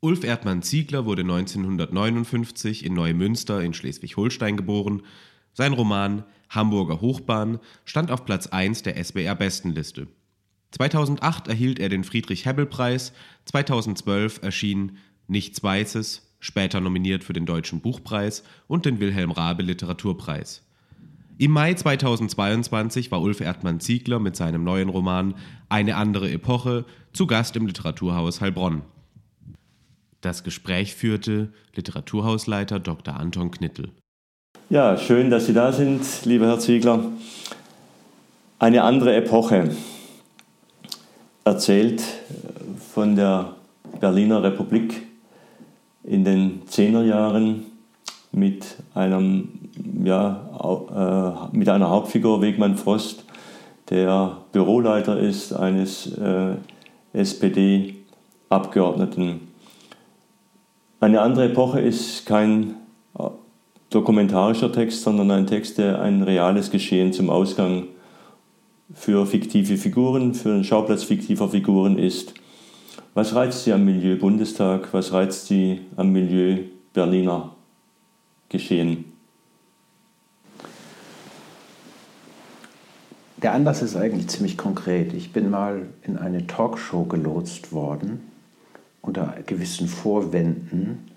Ulf Erdmann Ziegler wurde 1959 in Neumünster in Schleswig-Holstein geboren. Sein Roman Hamburger Hochbahn stand auf Platz 1 der SBR-Bestenliste. 2008 erhielt er den Friedrich-Hebbel-Preis, 2012 erschien Nichts Weißes, später nominiert für den Deutschen Buchpreis und den Wilhelm Raabe Literaturpreis. Im Mai 2022 war Ulf Erdmann Ziegler mit seinem neuen Roman Eine andere Epoche zu Gast im Literaturhaus Heilbronn. Das Gespräch führte Literaturhausleiter Dr. Anton Knittel. Ja, schön, dass Sie da sind, lieber Herr Ziegler. Eine andere Epoche erzählt von der Berliner Republik in den Zehnerjahren mit, einem, ja, äh, mit einer Hauptfigur, Wegmann Frost, der Büroleiter ist eines äh, SPD-Abgeordneten. Eine andere Epoche ist kein äh, dokumentarischer Text, sondern ein Text, der ein reales Geschehen zum Ausgang für fiktive Figuren, für einen Schauplatz fiktiver Figuren ist. Was reizt Sie am Milieu Bundestag? Was reizt Sie am Milieu Berliner Geschehen? Der Anlass ist eigentlich ziemlich konkret. Ich bin mal in eine Talkshow gelotst worden unter gewissen Vorwänden,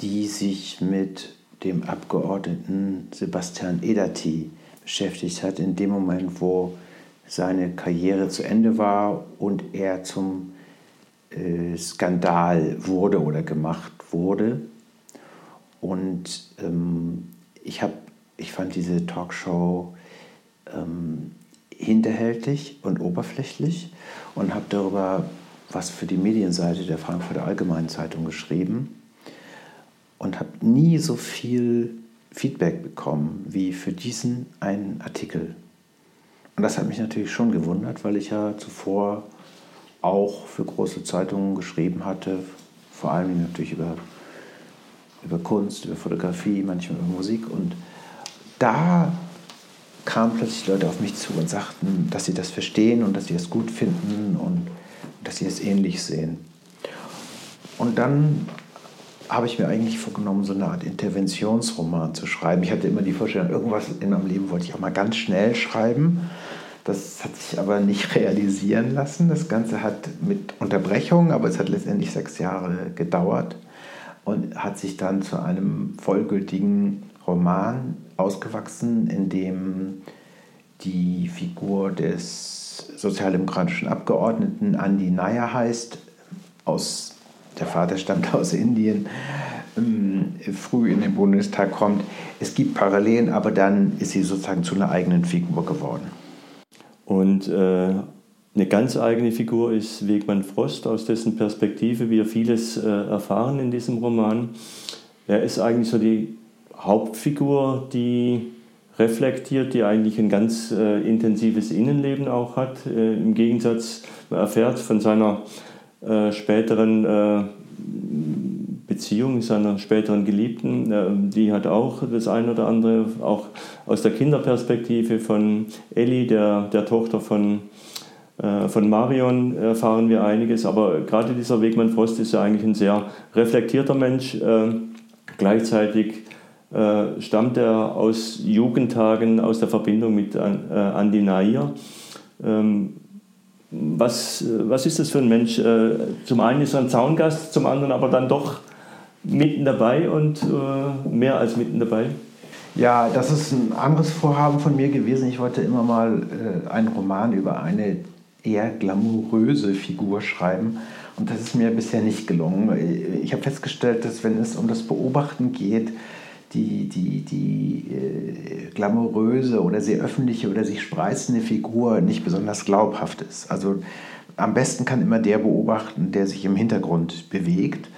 die sich mit dem Abgeordneten Sebastian Edati beschäftigt hat, in dem Moment, wo seine Karriere zu Ende war und er zum äh, Skandal wurde oder gemacht wurde. Und ähm, ich, hab, ich fand diese Talkshow ähm, hinterhältig und oberflächlich und habe darüber was für die Medienseite der Frankfurter Allgemeinen Zeitung geschrieben und habe nie so viel Feedback bekommen wie für diesen einen Artikel. Und das hat mich natürlich schon gewundert, weil ich ja zuvor auch für große Zeitungen geschrieben hatte, vor allem natürlich über, über Kunst, über Fotografie, manchmal über Musik. Und da kamen plötzlich Leute auf mich zu und sagten, dass sie das verstehen und dass sie das gut finden und dass sie es ähnlich sehen. Und dann habe ich mir eigentlich vorgenommen, so eine Art Interventionsroman zu schreiben. Ich hatte immer die Vorstellung, irgendwas in meinem Leben wollte ich auch mal ganz schnell schreiben. Das hat sich aber nicht realisieren lassen. Das Ganze hat mit Unterbrechungen, aber es hat letztendlich sechs Jahre gedauert und hat sich dann zu einem vollgültigen Roman ausgewachsen, in dem die Figur des sozialdemokratischen Abgeordneten Andi Nair heißt, aus, der Vater stammt aus Indien, ähm, früh in den Bundestag kommt. Es gibt Parallelen, aber dann ist sie sozusagen zu einer eigenen Figur geworden. Und äh, eine ganz eigene Figur ist Wegmann Frost, aus dessen Perspektive wir vieles äh, erfahren in diesem Roman. Er ist eigentlich so die Hauptfigur, die reflektiert, die eigentlich ein ganz äh, intensives Innenleben auch hat. Äh, Im Gegensatz, man erfährt von seiner äh, späteren äh, Beziehung, seiner späteren Geliebten, äh, die hat auch das eine oder andere, auch aus der Kinderperspektive von Ellie, der, der Tochter von, äh, von Marion, erfahren wir einiges. Aber gerade dieser Wegmann Frost ist ja eigentlich ein sehr reflektierter Mensch, gleichzeitig äh, stammt er aus Jugendtagen, aus der Verbindung mit äh, Andi Nair. Ähm, was, was ist das für ein Mensch? Äh, zum einen ist er ein Zaungast, zum anderen aber dann doch mitten dabei und äh, mehr als mitten dabei. Ja, das ist ein anderes Vorhaben von mir gewesen. Ich wollte immer mal äh, einen Roman über eine eher glamouröse Figur schreiben. Und das ist mir bisher nicht gelungen. Ich habe festgestellt, dass wenn es um das Beobachten geht, die, die, die äh, glamouröse oder sehr öffentliche oder sich spreizende Figur nicht besonders glaubhaft ist. Also am besten kann immer der beobachten, der sich im Hintergrund bewegt.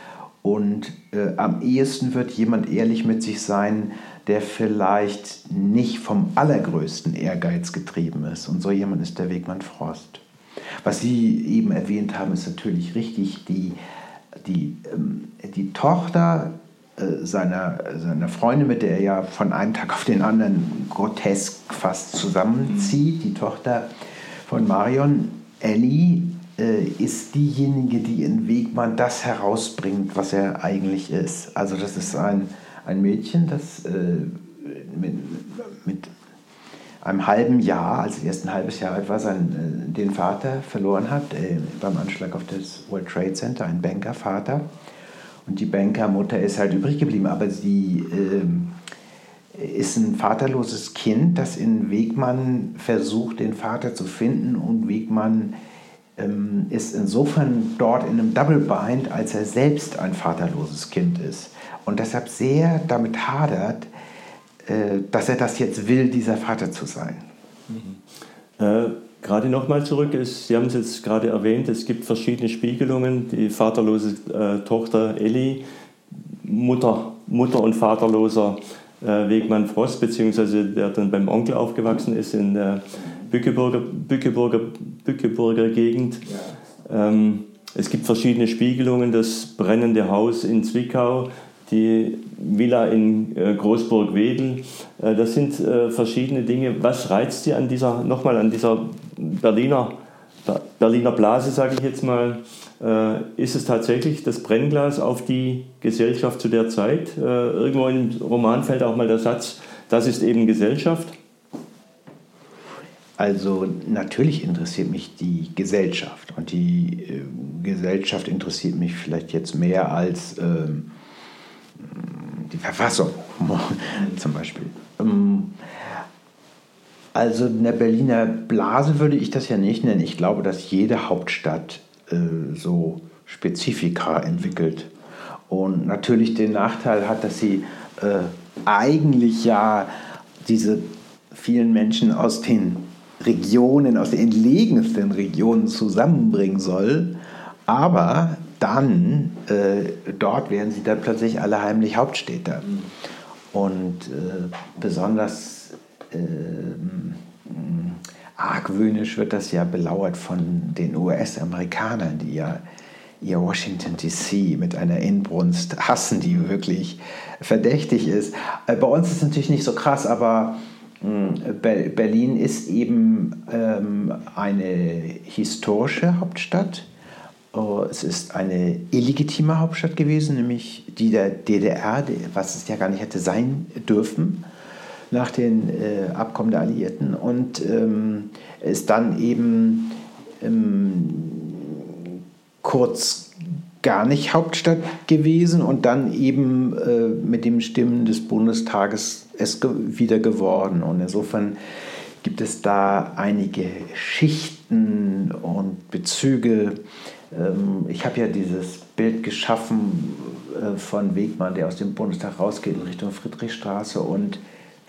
Und äh, am ehesten wird jemand ehrlich mit sich sein, der vielleicht nicht vom allergrößten Ehrgeiz getrieben ist. Und so jemand ist der Wegmann Frost. Was Sie eben erwähnt haben, ist natürlich richtig. Die, die, ähm, die Tochter seiner, seiner Freundin, mit der er ja von einem Tag auf den anderen grotesk fast zusammenzieht, die Tochter von Marion, Ellie, äh, ist diejenige, die in Wegmann das herausbringt, was er eigentlich ist. Also das ist ein, ein Mädchen, das äh, mit, mit einem halben Jahr, als sie erst ein halbes Jahr alt war, seinen, den Vater verloren hat beim Anschlag auf das World Trade Center, ein Bankervater. Und die Bankermutter ist halt übrig geblieben, aber sie äh, ist ein vaterloses Kind, das in Wegmann versucht, den Vater zu finden. Und Wegmann ähm, ist insofern dort in einem Double Bind, als er selbst ein vaterloses Kind ist. Und deshalb sehr damit hadert, äh, dass er das jetzt will, dieser Vater zu sein. Mhm. Äh, gerade nochmal zurück, ist, Sie haben es jetzt gerade erwähnt, es gibt verschiedene Spiegelungen. Die vaterlose äh, Tochter Elli, Mutter, Mutter und vaterloser äh, Wegmann Frost, beziehungsweise der dann beim Onkel aufgewachsen ist in der Bückeburger, Bückeburger, Bückeburger Gegend. Ja. Ähm, es gibt verschiedene Spiegelungen. Das brennende Haus in Zwickau, die Villa in äh, Großburg-Wedel. Äh, das sind äh, verschiedene Dinge. Was reizt Sie an dieser, nochmal an dieser Berliner, Berliner Blase, sage ich jetzt mal? Ist es tatsächlich das Brennglas auf die Gesellschaft zu der Zeit? Irgendwo im Roman fällt auch mal der Satz, das ist eben Gesellschaft. Also natürlich interessiert mich die Gesellschaft und die äh, Gesellschaft interessiert mich vielleicht jetzt mehr als ähm, die Verfassung zum Beispiel. Ähm, also in der Berliner Blase würde ich das ja nicht nennen. Ich glaube, dass jede Hauptstadt äh, so Spezifika entwickelt und natürlich den Nachteil hat, dass sie äh, eigentlich ja diese vielen Menschen aus den Regionen, aus den entlegensten Regionen zusammenbringen soll. Aber dann, äh, dort werden sie dann plötzlich alle heimlich Hauptstädter. Und äh, besonders äh, argwöhnisch wird das ja belauert von den US-Amerikanern, die ja ihr Washington DC mit einer Inbrunst hassen, die wirklich verdächtig ist. Äh, bei uns ist es natürlich nicht so krass, aber Berlin ist eben ähm, eine historische Hauptstadt es ist eine illegitime Hauptstadt gewesen, nämlich die der DDR, was es ja gar nicht hätte sein dürfen nach den äh, Abkommen der Alliierten. Und ähm, ist dann eben ähm, kurz gar nicht Hauptstadt gewesen und dann eben äh, mit dem Stimmen des Bundestages es ge wieder geworden. Und insofern gibt es da einige Schichten und Bezüge ich habe ja dieses Bild geschaffen äh, von Wegmann, der aus dem Bundestag rausgeht in Richtung Friedrichstraße und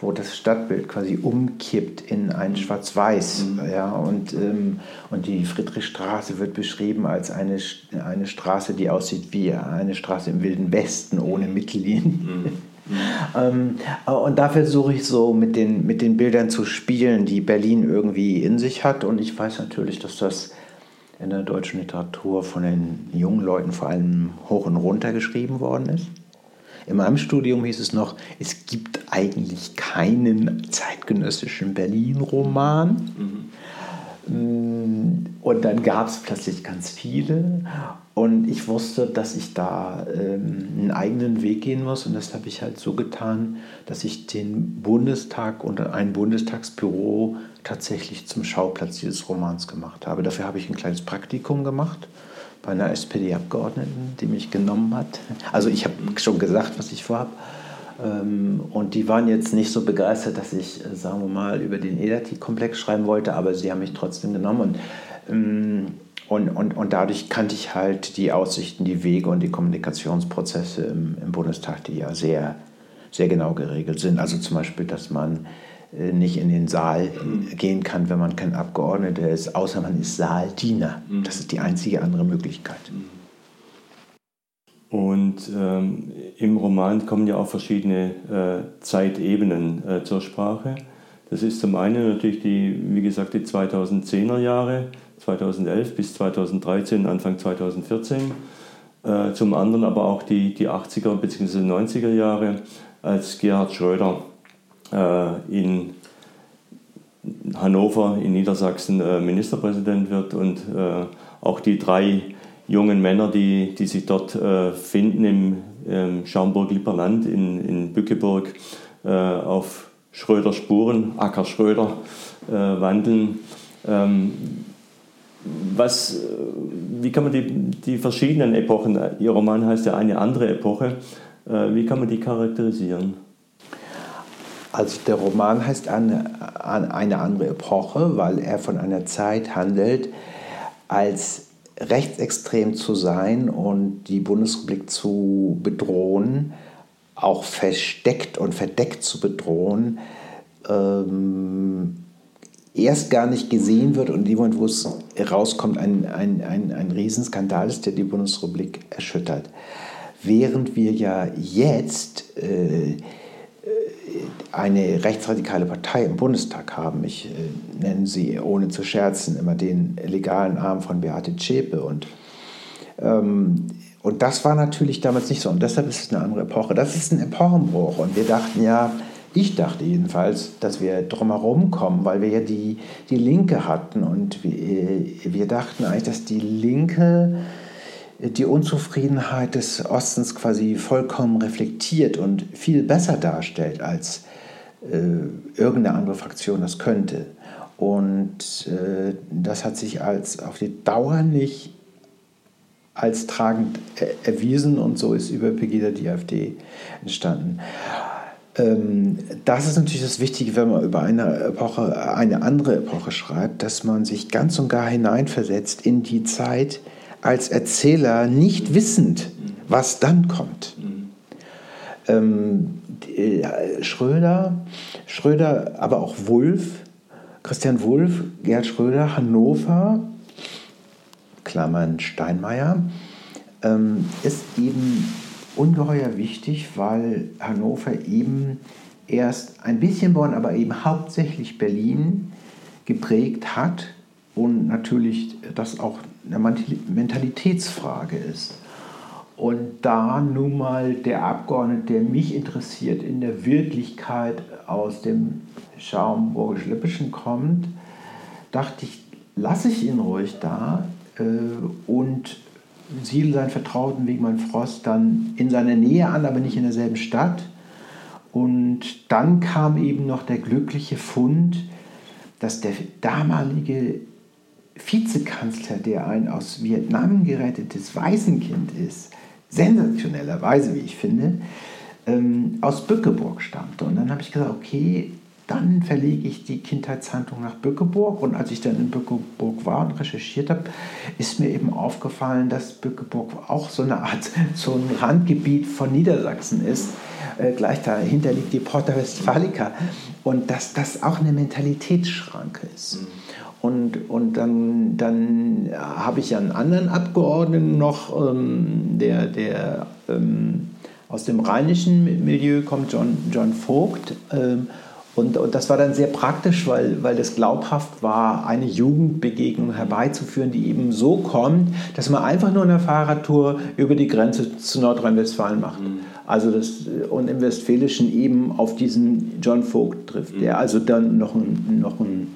wo das Stadtbild quasi umkippt in ein Schwarz-Weiß. Mhm. Ja, und, ähm, und die Friedrichstraße wird beschrieben als eine, eine Straße, die aussieht wie eine Straße im Wilden Westen ohne Mittellinien. Mhm. ähm, und da versuche ich so mit den, mit den Bildern zu spielen, die Berlin irgendwie in sich hat. Und ich weiß natürlich, dass das in der deutschen Literatur von den jungen Leuten vor allem hoch und runter geschrieben worden ist. In meinem Studium hieß es noch, es gibt eigentlich keinen zeitgenössischen Berlin-Roman. Mhm. Und dann gab es plötzlich ganz viele. Und ich wusste, dass ich da ähm, einen eigenen Weg gehen muss. Und das habe ich halt so getan, dass ich den Bundestag und ein Bundestagsbüro tatsächlich zum Schauplatz dieses Romans gemacht habe. Dafür habe ich ein kleines Praktikum gemacht bei einer SPD-Abgeordneten, die mich genommen hat. Also ich habe schon gesagt, was ich vorhabe. Ähm, und die waren jetzt nicht so begeistert, dass ich, äh, sagen wir mal, über den Edati-Komplex schreiben wollte, aber sie haben mich trotzdem genommen. Und, ähm, und, und, und dadurch kannte ich halt die Aussichten, die Wege und die Kommunikationsprozesse im, im Bundestag, die ja sehr, sehr genau geregelt sind. Also zum Beispiel, dass man nicht in den Saal gehen kann, wenn man kein Abgeordneter ist, außer man ist Saaldiener. Mhm. Das ist die einzige andere Möglichkeit. Und ähm, im Roman kommen ja auch verschiedene äh, Zeitebenen äh, zur Sprache. Das ist zum einen natürlich die, wie gesagt, die 2010er Jahre, 2011 bis 2013, Anfang 2014. Äh, zum anderen aber auch die, die 80er bzw. 90er Jahre, als Gerhard Schröder in Hannover in Niedersachsen äh, Ministerpräsident wird und äh, auch die drei jungen Männer, die, die sich dort finden im, im Schaumburg-Lipperland in, in Bückeburg auf Schröder Spuren, Acker Schröder wandeln. Ähm, was, wie kann man die, die verschiedenen Epochen, Ihr Roman heißt ja eine andere Epoche, wie kann man die charakterisieren? Also der Roman heißt eine, eine andere Epoche, weil er von einer Zeit handelt, als rechtsextrem zu sein und die Bundesrepublik zu bedrohen, auch versteckt und verdeckt zu bedrohen, ähm, erst gar nicht gesehen wird und in wo es rauskommt, ein, ein, ein, ein Riesenskandal ist, der die Bundesrepublik erschüttert. Während wir ja jetzt äh, eine rechtsradikale Partei im Bundestag haben. Ich äh, nenne sie, ohne zu scherzen, immer den legalen Arm von Beate Zschäpe. Und, ähm, und das war natürlich damals nicht so. Und deshalb ist es eine andere Epoche. Das ist ein Epochenbruch. Und wir dachten ja, ich dachte jedenfalls, dass wir drumherum kommen, weil wir ja die, die Linke hatten. Und wir, wir dachten eigentlich, dass die Linke die Unzufriedenheit des Ostens quasi vollkommen reflektiert und viel besser darstellt, als äh, irgendeine andere Fraktion das könnte. Und äh, das hat sich als auf die Dauer nicht als tragend erwiesen und so ist über Pegida die AfD entstanden. Ähm, das ist natürlich das Wichtige, wenn man über eine Epoche, eine andere Epoche schreibt, dass man sich ganz und gar hineinversetzt in die Zeit, als Erzähler nicht wissend, was dann kommt. Ähm, äh, Schröder, Schröder, aber auch Wulff, Christian Wulff, Gerd Schröder, Hannover, Klammern Steinmeier, ähm, ist eben ungeheuer wichtig, weil Hannover eben erst ein bisschen Bonn, aber eben hauptsächlich Berlin geprägt hat und natürlich das auch eine Mentalitätsfrage ist. Und da nun mal der Abgeordnete, der mich interessiert, in der Wirklichkeit aus dem Schaumburgisch-Lippischen kommt, dachte ich, lasse ich ihn ruhig da äh, und siedle seinen Vertrauten Wegmann Frost dann in seiner Nähe an, aber nicht in derselben Stadt. Und dann kam eben noch der glückliche Fund, dass der damalige Vizekanzler, der ein aus Vietnam gerettetes Waisenkind ist, sensationellerweise, wie ich finde, ähm, aus Bückeburg stammte. Und dann habe ich gesagt, okay, dann verlege ich die Kindheitshandlung nach Bückeburg. Und als ich dann in Bückeburg war und recherchiert habe, ist mir eben aufgefallen, dass Bückeburg auch so eine Art, so ein Randgebiet von Niedersachsen ist. Äh, gleich dahinter liegt die Porta Westfalica. Und dass das auch eine Mentalitätsschranke ist. Mhm. Und, und dann, dann habe ich einen anderen Abgeordneten noch, ähm, der, der ähm, aus dem rheinischen Milieu kommt, John, John Vogt. Ähm, und, und das war dann sehr praktisch, weil, weil das glaubhaft war, eine Jugendbegegnung herbeizuführen, die eben so kommt, dass man einfach nur eine Fahrradtour über die Grenze zu Nordrhein-Westfalen macht. Mhm. Also das, und im Westfälischen eben auf diesen John Vogt trifft, der mhm. also dann noch ein, noch ein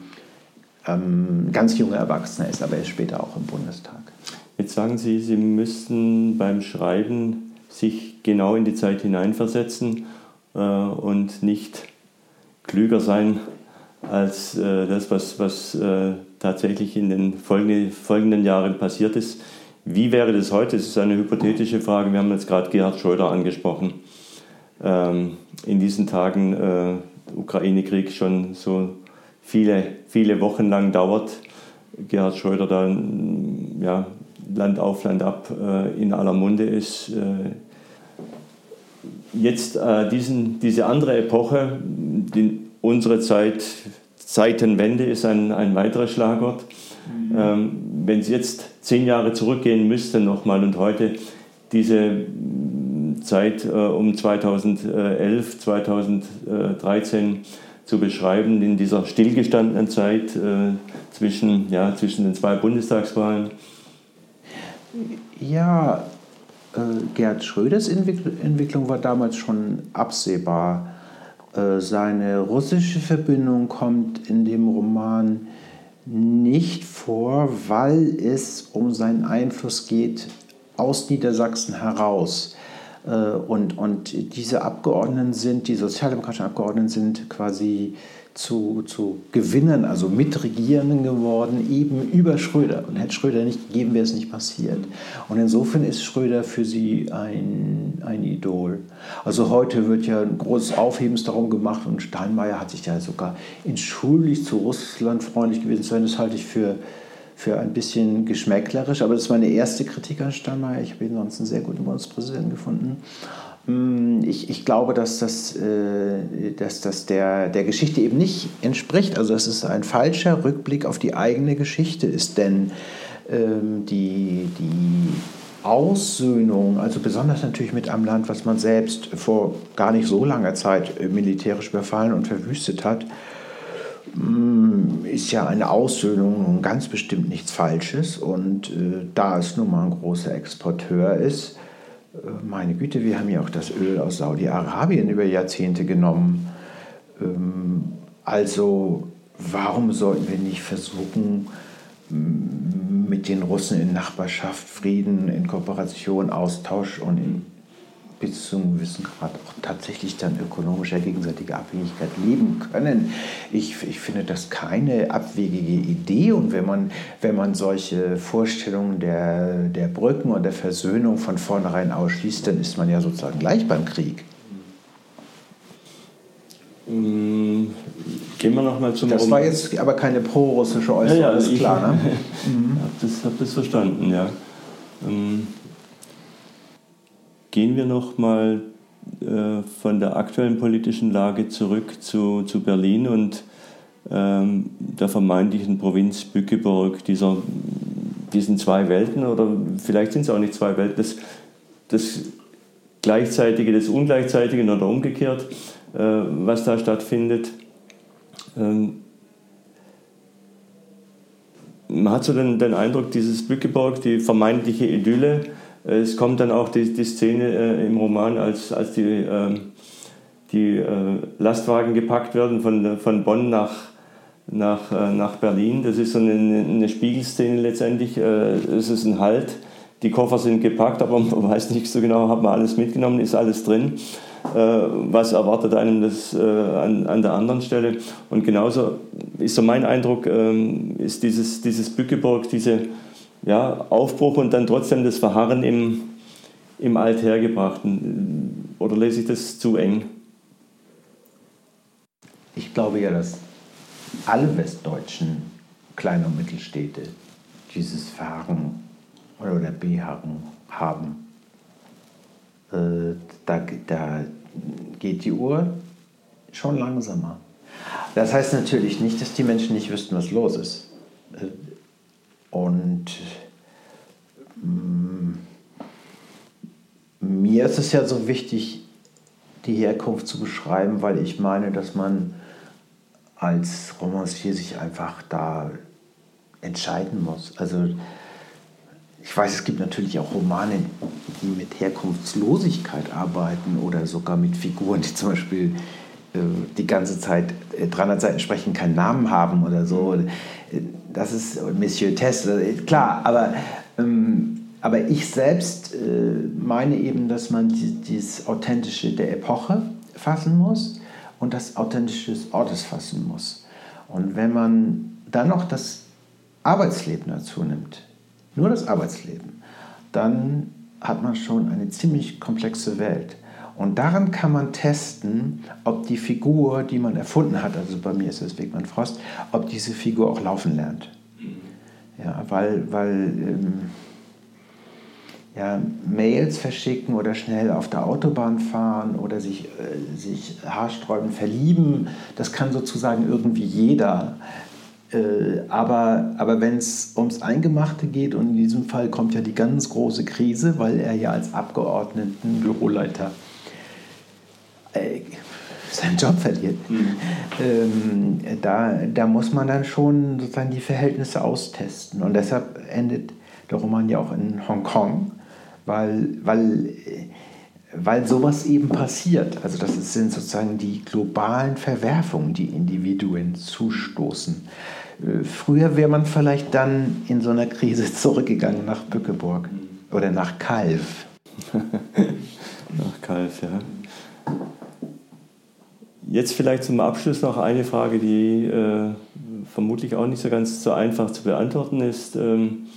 ähm, ganz junger Erwachsener ist, aber er ist später auch im Bundestag. Jetzt sagen Sie, Sie müssten beim Schreiben sich genau in die Zeit hineinversetzen äh, und nicht klüger sein als äh, das, was, was äh, tatsächlich in den folgenden, folgenden Jahren passiert ist. Wie wäre das heute? Das ist eine hypothetische Frage. Wir haben jetzt gerade Gerhard Schröder angesprochen. Ähm, in diesen Tagen äh, Ukraine-Krieg schon so viele, viele Wochen lang dauert. Gerhard Schröder dann ja, Land auf, Land ab äh, in aller Munde ist. Äh, jetzt äh, diesen, diese andere Epoche, die unsere Zeit, Zeitenwende ist ein, ein weiteres Schlagwort. Mhm. Ähm, wenn Sie jetzt zehn Jahre zurückgehen müssten nochmal und heute diese Zeit äh, um 2011, 2013 zu beschreiben, in dieser stillgestandenen Zeit äh, zwischen, ja, zwischen den zwei Bundestagswahlen? Ja, äh, Gerd Schröders Entwicklung war damals schon absehbar. Äh, seine russische Verbindung kommt in dem Roman nicht vor, weil es um seinen Einfluss geht aus Niedersachsen heraus. Äh, und, und diese Abgeordneten sind, die sozialdemokratischen Abgeordneten sind quasi zu, zu Gewinnern, also Mitregierenden geworden, eben über Schröder. Und hätte Schröder nicht gegeben, wäre es nicht passiert. Und insofern ist Schröder für sie ein, ein Idol. Also heute wird ja ein großes Aufhebens darum gemacht und Steinmeier hat sich ja sogar entschuldigt, zu Russland freundlich gewesen sein. Das halte ich für, für ein bisschen geschmäcklerisch, aber das ist meine erste Kritik an Steinmeier. Ich habe ihn sonst einen sehr guten Bundespräsidenten gefunden. Mm, ich, ich, glaube, dass das, äh, dass das der, der Geschichte eben nicht entspricht. Also dass es ein falscher Rückblick auf die eigene Geschichte ist. Denn ähm, die, die Aussöhnung, also besonders natürlich mit einem Land, was man selbst vor gar nicht so langer Zeit äh, militärisch überfallen und verwüstet hat, mm, ist ja eine Aussöhnung ganz bestimmt nichts Falsches. Und äh, da es nun mal ein großer Exporteur ist, meine Güte, wir haben ja auch das Öl aus Saudi-Arabien über Jahrzehnte genommen. Ähm, also warum sollten wir nicht versuchen, mit den Russen in Nachbarschaft, Frieden, in Kooperation, Austausch und in bis zu einem gewissen Grad auch tatsächlich dann ökonomischer gegenseitiger Abhängigkeit leben können. Ich, ich finde das keine abwegige Idee und wenn man, wenn man solche Vorstellungen der, der Brücken und der Versöhnung von vornherein ausschließt, dann ist man ja sozusagen gleich beim Krieg. Mm, gehen wir nochmal zum Das war jetzt aber keine pro-russische Äußerung, ja, ja, ist klar, ne? mhm. habe das, hab das verstanden, ja. Ähm, Gehen wir noch mal äh, von der aktuellen politischen Lage zurück zu, zu Berlin und ähm, der vermeintlichen Provinz Bückeburg, dieser, diesen zwei Welten oder vielleicht sind es auch nicht zwei Welten, das, das Gleichzeitige, das Ungleichzeitige oder umgekehrt, äh, was da stattfindet. Ähm, man hat so den, den Eindruck, dieses Bückeburg, die vermeintliche Idylle, es kommt dann auch die, die Szene äh, im Roman, als, als die, äh, die äh, Lastwagen gepackt werden von, von Bonn nach, nach, äh, nach Berlin. Das ist so eine, eine Spiegelszene letztendlich. Äh, es ist ein Halt. Die Koffer sind gepackt, aber man weiß nicht so genau, hat man alles mitgenommen, ist alles drin. Äh, was erwartet einem das an, an der anderen Stelle? Und genauso ist so mein Eindruck, ähm, ist dieses, dieses Bückeburg, diese ja, Aufbruch und dann trotzdem das Verharren im, im Althergebrachten. Oder lese ich das zu eng? Ich glaube ja, dass alle westdeutschen Klein- und Mittelstädte dieses Verharren oder Beharren haben. Äh, da, da geht die Uhr schon langsamer. Das heißt natürlich nicht, dass die Menschen nicht wüssten, was los ist. Und mm, mir ist es ja so wichtig, die Herkunft zu beschreiben, weil ich meine, dass man als Romancier sich einfach da entscheiden muss. Also ich weiß, es gibt natürlich auch Romane, die mit Herkunftslosigkeit arbeiten oder sogar mit Figuren, die zum Beispiel äh, die ganze Zeit 300 äh, Seiten sprechen, keinen Namen haben oder so das ist Monsieur Test, klar, aber, ähm, aber ich selbst äh, meine eben, dass man die, dieses Authentische der Epoche fassen muss und das Authentische des Ortes fassen muss. Und wenn man dann noch das Arbeitsleben dazu nimmt, nur das Arbeitsleben, dann hat man schon eine ziemlich komplexe Welt. Und daran kann man testen, ob die Figur, die man erfunden hat, also bei mir ist es Wegmann Frost, ob diese Figur auch laufen lernt. Ja, weil, weil ähm, ja, Mails verschicken oder schnell auf der Autobahn fahren oder sich, äh, sich haarsträubend verlieben. Das kann sozusagen irgendwie jeder. Äh, aber aber wenn es ums Eingemachte geht, und in diesem Fall kommt ja die ganz große Krise, weil er ja als Abgeordneten Büroleiter äh, seinen Job verliert, mhm. ähm, da, da muss man dann schon sozusagen die Verhältnisse austesten. Und deshalb endet der Roman ja auch in Hongkong weil, weil, weil sowas eben passiert. Also das sind sozusagen die globalen Verwerfungen, die Individuen zustoßen. Äh, früher wäre man vielleicht dann in so einer Krise zurückgegangen nach Bückeburg oder nach Kalf. nach Kalf, ja. Jetzt vielleicht zum Abschluss noch eine Frage, die äh, vermutlich auch nicht so ganz so einfach zu beantworten ist. Ähm,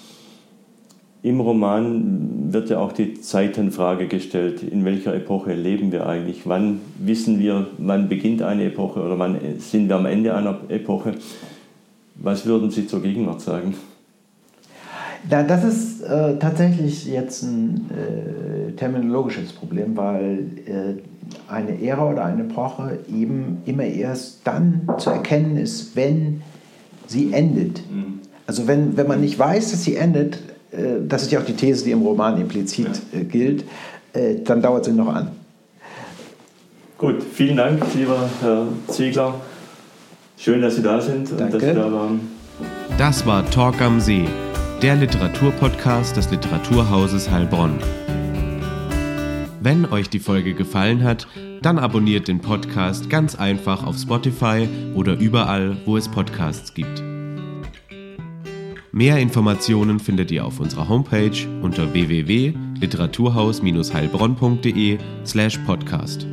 im Roman wird ja auch die Zeitenfrage gestellt. In welcher Epoche leben wir eigentlich? Wann wissen wir, wann beginnt eine Epoche oder wann sind wir am Ende einer Epoche? Was würden Sie zur Gegenwart sagen? Na, das ist äh, tatsächlich jetzt ein äh, terminologisches Problem, weil äh, eine Ära oder eine Epoche eben immer erst dann zu erkennen ist, wenn sie endet. Mhm. Also wenn, wenn man nicht weiß, dass sie endet, äh, das ist ja auch die These, die im Roman implizit ja. Äh, gilt, äh, dann dauert sie noch an. Gut, vielen Dank, lieber Herr Ziegler. Schön, dass Sie da sind Danke. und dass Sie da waren. Das war Talk am See, der Literaturpodcast des Literaturhauses Heilbronn. Wenn euch die Folge gefallen hat, dann abonniert den Podcast ganz einfach auf Spotify oder überall, wo es Podcasts gibt. Mehr Informationen findet ihr auf unserer Homepage unter www.literaturhaus-heilbronn.de slash podcast.